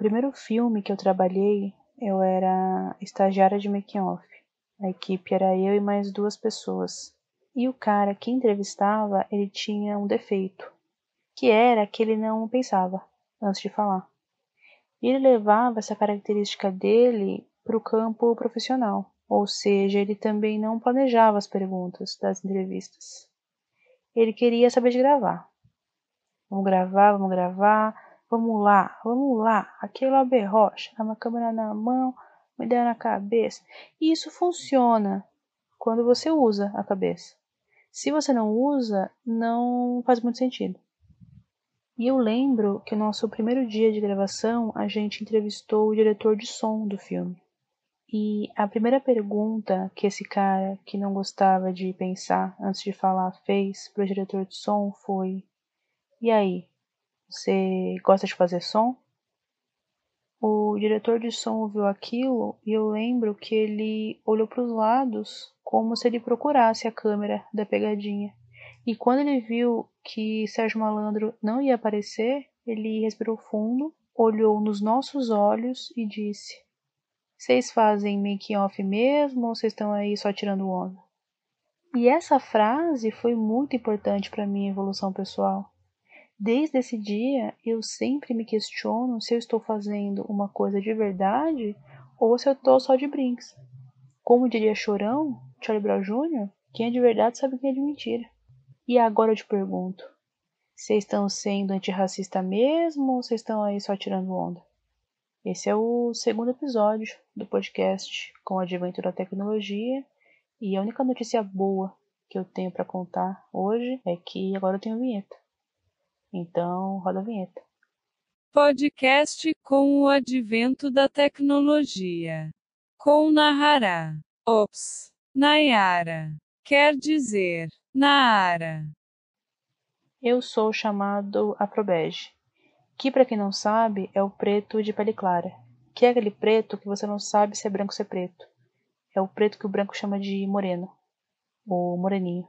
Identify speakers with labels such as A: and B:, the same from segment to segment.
A: primeiro filme que eu trabalhei, eu era estagiária de making off. A equipe era eu e mais duas pessoas. E o cara que entrevistava, ele tinha um defeito, que era que ele não pensava antes de falar. E ele levava essa característica dele para o campo profissional, ou seja, ele também não planejava as perguntas das entrevistas. Ele queria saber de gravar. Vamos gravar, vamos gravar, vamos lá, vamos lá. Aquele é Rocha, uma câmera na mão, uma ideia na cabeça. E isso funciona quando você usa a cabeça. Se você não usa, não faz muito sentido. E eu lembro que no nosso primeiro dia de gravação, a gente entrevistou o diretor de som do filme. E a primeira pergunta que esse cara, que não gostava de pensar antes de falar, fez para o diretor de som foi: E aí, você gosta de fazer som? O diretor de som ouviu aquilo e eu lembro que ele olhou para os lados como se ele procurasse a câmera da pegadinha. E quando ele viu que Sérgio Malandro não ia aparecer, ele respirou fundo, olhou nos nossos olhos e disse: Vocês fazem making off mesmo ou vocês estão aí só tirando onda? E essa frase foi muito importante para minha evolução pessoal. Desde esse dia, eu sempre me questiono se eu estou fazendo uma coisa de verdade ou se eu estou só de brinks. Como diria Chorão, Charlie Brown Jr., quem é de verdade sabe quem é de mentira. E agora eu te pergunto, vocês estão sendo antirracista mesmo ou vocês estão aí só tirando onda? Esse é o segundo episódio do podcast com o advento da tecnologia e a única notícia boa que eu tenho para contar hoje é que agora eu tenho vinheta. Então, roda a vinheta.
B: Podcast com o advento da tecnologia. Com Nahara. Ops. Nayara. Quer dizer, Naara.
A: Eu sou chamado Afrobege, que para quem não sabe é o preto de pele clara, que é aquele preto que você não sabe se é branco ou se é preto. É o preto que o branco chama de moreno, ou moreninho.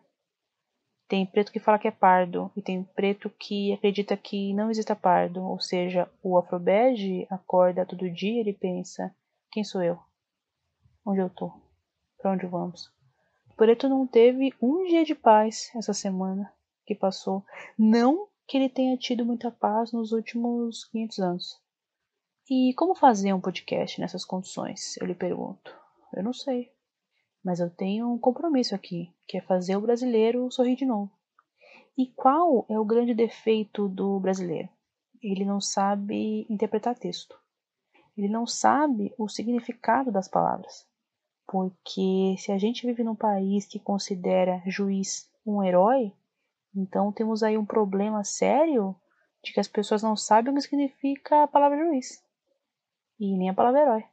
A: Tem preto que fala que é pardo e tem preto que acredita que não exista pardo, ou seja, o afrobege acorda todo dia e ele pensa: quem sou eu? Onde eu tô? Para onde vamos? O preto não teve um dia de paz essa semana que passou. Não que ele tenha tido muita paz nos últimos 500 anos. E como fazer um podcast nessas condições? Eu lhe pergunto. Eu não sei. Mas eu tenho um compromisso aqui, que é fazer o brasileiro sorrir de novo. E qual é o grande defeito do brasileiro? Ele não sabe interpretar texto. Ele não sabe o significado das palavras. Porque se a gente vive num país que considera juiz um herói, então temos aí um problema sério de que as pessoas não sabem o que significa a palavra juiz. E nem a palavra herói.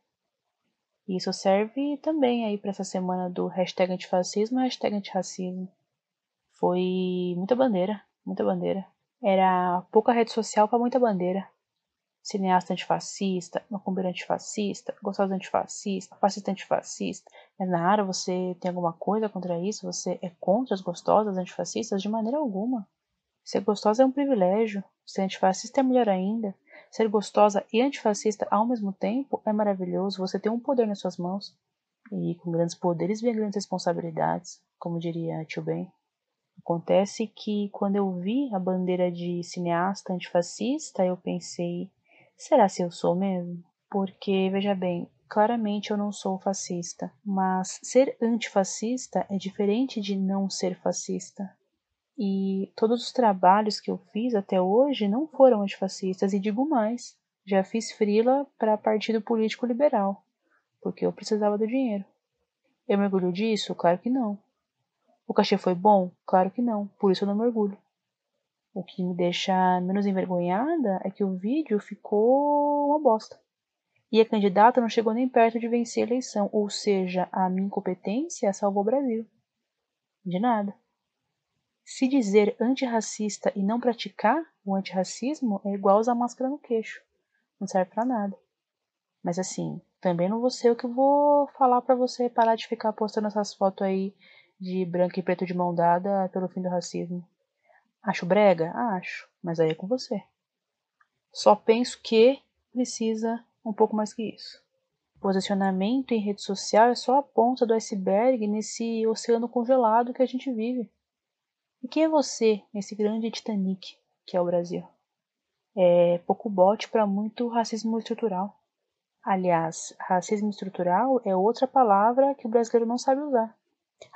A: E isso serve também aí para essa semana do hashtag antifascismo hashtag antirracismo. Foi muita bandeira, muita bandeira. Era pouca rede social para muita bandeira. Cineasta antifascista, macumbeiro antifascista, gostosa antifascista, fascista antifascista. É Nara, você tem alguma coisa contra isso? Você é contra as gostosas antifascistas? De maneira alguma. Ser gostosa é um privilégio. Ser antifascista é melhor ainda. Ser gostosa e antifascista ao mesmo tempo é maravilhoso. Você tem um poder nas suas mãos. E com grandes poderes vem grandes responsabilidades, como diria Tio Ben. Acontece que quando eu vi a bandeira de cineasta antifascista, eu pensei: será se eu sou mesmo? Porque, veja bem, claramente eu não sou fascista, mas ser antifascista é diferente de não ser fascista. E todos os trabalhos que eu fiz até hoje não foram antifascistas, e digo mais, já fiz frila para partido político liberal, porque eu precisava do dinheiro. Eu mergulho disso? Claro que não. O cachê foi bom? Claro que não, por isso eu não mergulho. O que me deixa menos envergonhada é que o vídeo ficou uma bosta. E a candidata não chegou nem perto de vencer a eleição, ou seja, a minha incompetência salvou o Brasil. De nada. Se dizer antirracista e não praticar o antirracismo é igual usar máscara no queixo. Não serve para nada. Mas assim, também não vou ser o que vou falar para você parar de ficar postando essas fotos aí de branco e preto de mão dada pelo fim do racismo. Acho brega? Acho, mas aí é com você. Só penso que precisa um pouco mais que isso. Posicionamento em rede social é só a ponta do iceberg nesse oceano congelado que a gente vive. E quem é você nesse grande Titanic que é o Brasil? É pouco bote para muito racismo estrutural. Aliás, racismo estrutural é outra palavra que o brasileiro não sabe usar.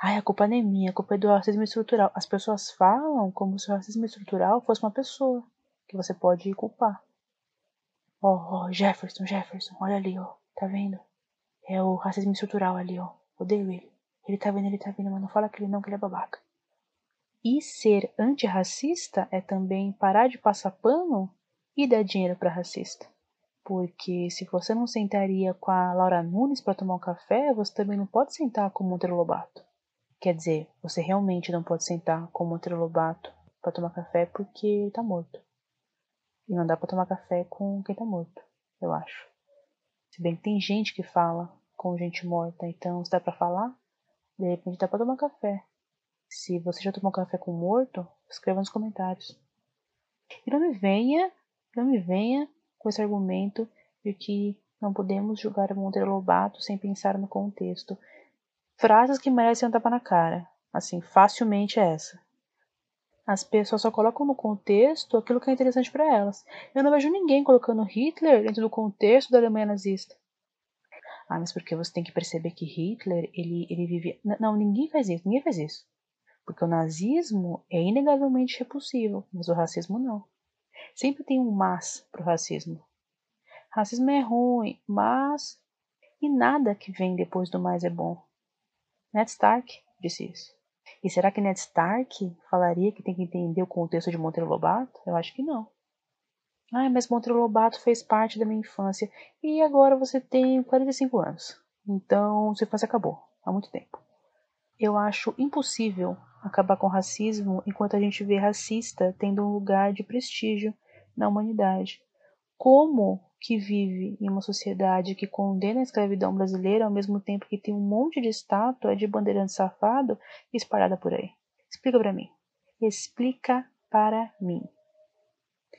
A: Ai, a culpa não é minha, a culpa é do racismo estrutural. As pessoas falam como se o racismo estrutural fosse uma pessoa que você pode culpar. Oh, oh, Jefferson, Jefferson, olha ali, ó. Tá vendo? É o racismo estrutural ali, ó. Odeio ele. Ele tá vendo, ele tá vendo, mas não fala que ele não, que ele é babaca. E ser antirracista é também parar de passar pano e dar dinheiro para racista. Porque se você não sentaria com a Laura Nunes para tomar um café, você também não pode sentar com o Monteiro Lobato. Quer dizer, você realmente não pode sentar com o Monteiro Lobato para tomar café porque tá morto. E não dá para tomar café com quem tá morto, eu acho. Se bem que tem gente que fala com gente morta, então se dá para falar, de repente dá para tomar café. Se você já tomou café com morto, escreva nos comentários. E não me venha, não me venha com esse argumento de que não podemos julgar Monteiro Lobato sem pensar no contexto. Frases que merecem um tapa na cara. Assim, facilmente é essa. As pessoas só colocam no contexto aquilo que é interessante para elas. Eu não vejo ninguém colocando Hitler dentro do contexto da Alemanha nazista. Ah, mas porque você tem que perceber que Hitler, ele, ele vivia. Não, ninguém faz isso, ninguém faz isso. Porque o nazismo é inegavelmente repulsivo, mas o racismo não. Sempre tem um mas pro racismo. Racismo é ruim, mas. E nada que vem depois do mais é bom. Ned Stark disse isso. E será que Ned Stark falaria que tem que entender o contexto de Monteiro Lobato? Eu acho que não. Ah, mas Monteiro Lobato fez parte da minha infância. E agora você tem 45 anos. Então, sua infância acabou. Há muito tempo. Eu acho impossível acabar com o racismo enquanto a gente vê racista tendo um lugar de prestígio na humanidade. Como que vive em uma sociedade que condena a escravidão brasileira ao mesmo tempo que tem um monte de estátua de bandeirante safado espalhada por aí? Explica para mim. Explica para mim.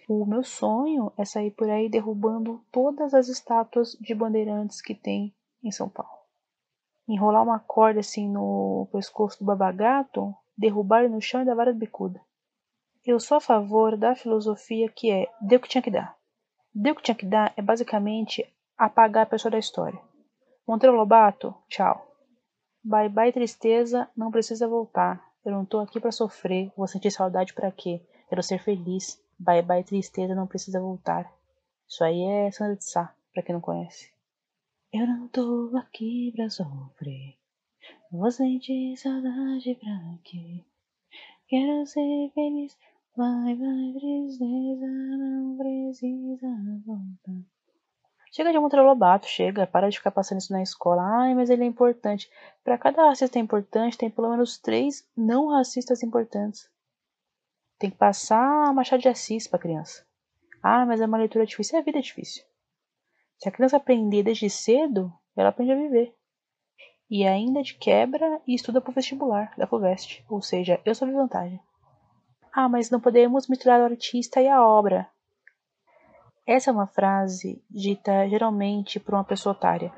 A: O meu sonho é sair por aí derrubando todas as estátuas de bandeirantes que tem em São Paulo. Enrolar uma corda assim no pescoço do babagato, derrubar ele no chão e dar várias bicudas. Eu sou a favor da filosofia que é deu o que tinha que dar. Deu o que tinha que dar é basicamente apagar a pessoa da história. Monteiro Lobato, tchau. Bye bye tristeza, não precisa voltar. Eu não tô aqui para sofrer, vou sentir saudade para quê? Quero ser feliz. Bye bye tristeza, não precisa voltar. Isso aí é Sandra de Sá, pra quem não conhece. Eu não tô aqui pra sofrer. Vou sentir saudade pra quê? Quero ser feliz. Vai, vai, tristeza, não precisa voltar. Chega de Monteiro Lobato, chega, para de ficar passando isso na escola. Ai, mas ele é importante. Para cada racista importante, tem pelo menos três não racistas importantes. Tem que passar Machado de Assis para criança. Ah, mas é uma leitura difícil. É a vida é difícil. Se a criança aprender desde cedo, ela aprende a viver. E ainda de quebra e estuda para o vestibular da FUVEST. Ou seja, eu sou de vantagem. Ah, mas não podemos misturar o artista e a obra. Essa é uma frase dita geralmente por uma pessoa otária.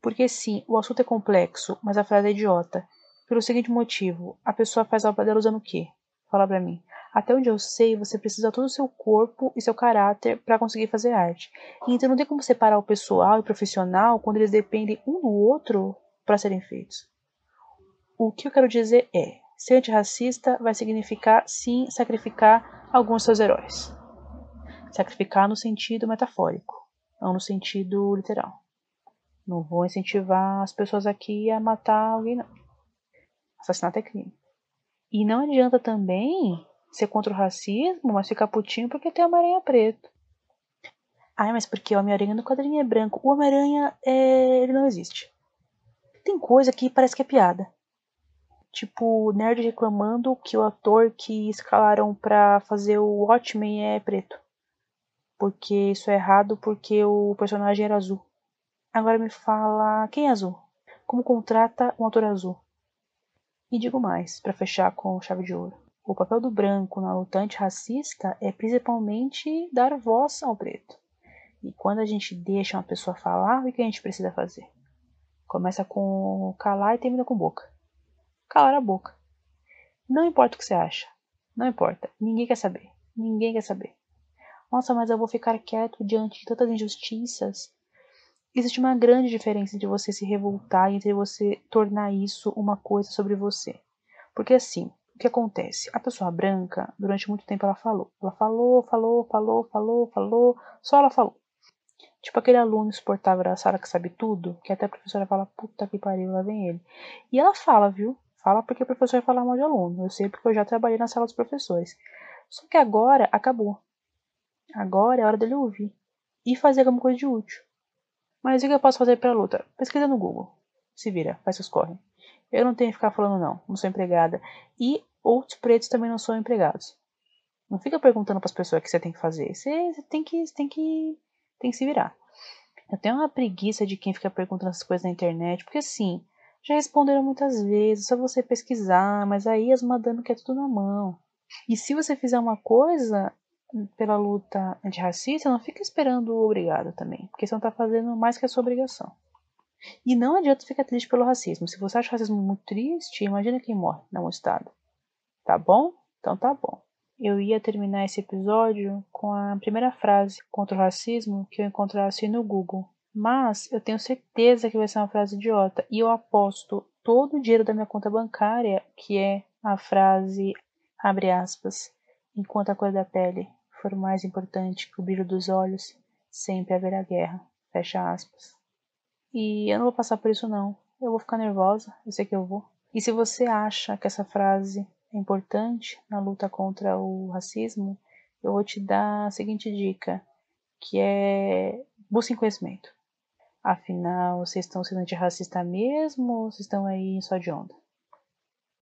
A: Porque sim, o assunto é complexo, mas a frase é idiota. Pelo seguinte motivo, a pessoa faz a obra dela usando o quê? Fala pra mim. Até onde eu sei, você precisa todo o seu corpo e seu caráter para conseguir fazer arte. Então não tem como separar o pessoal e o profissional quando eles dependem um do outro para serem feitos. O que eu quero dizer é, Ser antirracista vai significar, sim, sacrificar alguns seus heróis. Sacrificar no sentido metafórico, não no sentido literal. Não vou incentivar as pessoas aqui a matar alguém, não. Assassinato é crime. E não adianta também ser contra o racismo, mas ficar putinho porque tem Homem-Aranha preto. Ai, mas porque o Homem-Aranha no quadrinho é branco. O Homem-Aranha, é... ele não existe. Tem coisa que parece que é piada tipo, nerd reclamando que o ator que escalaram pra fazer o Watchmen é preto. Porque isso é errado porque o personagem era azul. Agora me fala, quem é azul? Como contrata um ator azul? E digo mais, para fechar com chave de ouro. O papel do branco na luta antirracista é principalmente dar voz ao preto. E quando a gente deixa uma pessoa falar, o que a gente precisa fazer? Começa com calar e termina com boca. Calar a boca. Não importa o que você acha. Não importa. Ninguém quer saber. Ninguém quer saber. Nossa, mas eu vou ficar quieto diante de tantas injustiças. Existe uma grande diferença entre você se revoltar e entre você tornar isso uma coisa sobre você. Porque assim, o que acontece? A pessoa branca, durante muito tempo, ela falou. Ela falou, falou, falou, falou, falou, só ela falou. Tipo aquele aluno insuportável da sala que sabe tudo, que até a professora fala, puta que pariu, lá vem ele. E ela fala, viu? Fala porque o professor vai falar mal de aluno. Eu sei porque eu já trabalhei na sala dos professores. Só que agora acabou. Agora é hora dele ouvir. E fazer alguma coisa de útil. Mas o que eu posso fazer pra luta? Pesquisa no Google. Se vira, faz seus corre. Eu não tenho que ficar falando não, não sou empregada. E outros pretos também não são empregados. Não fica perguntando para as pessoas o que você tem que fazer. Você, tem que, tem que, tem que se virar. Eu tenho uma preguiça de quem fica perguntando essas coisas na internet, porque assim, já responderam muitas vezes, só você pesquisar, mas aí as mandando que é tudo na mão. E se você fizer uma coisa pela luta antirracista, não fica esperando o obrigado também, porque você não está fazendo mais que a sua obrigação. E não adianta ficar triste pelo racismo. Se você acha o racismo muito triste, imagina quem morre no estado. Tá bom? Então tá bom. Eu ia terminar esse episódio com a primeira frase contra o racismo que eu encontrasse no Google. Mas eu tenho certeza que vai ser uma frase idiota. E eu aposto todo o dinheiro da minha conta bancária que é a frase, abre aspas, enquanto a cor da pele for mais importante que o brilho dos olhos, sempre haverá guerra. Fecha aspas. E eu não vou passar por isso não. Eu vou ficar nervosa, eu sei que eu vou. E se você acha que essa frase é importante na luta contra o racismo, eu vou te dar a seguinte dica, que é busquem conhecimento. Afinal, vocês estão sendo antirracista mesmo ou vocês estão aí só de onda?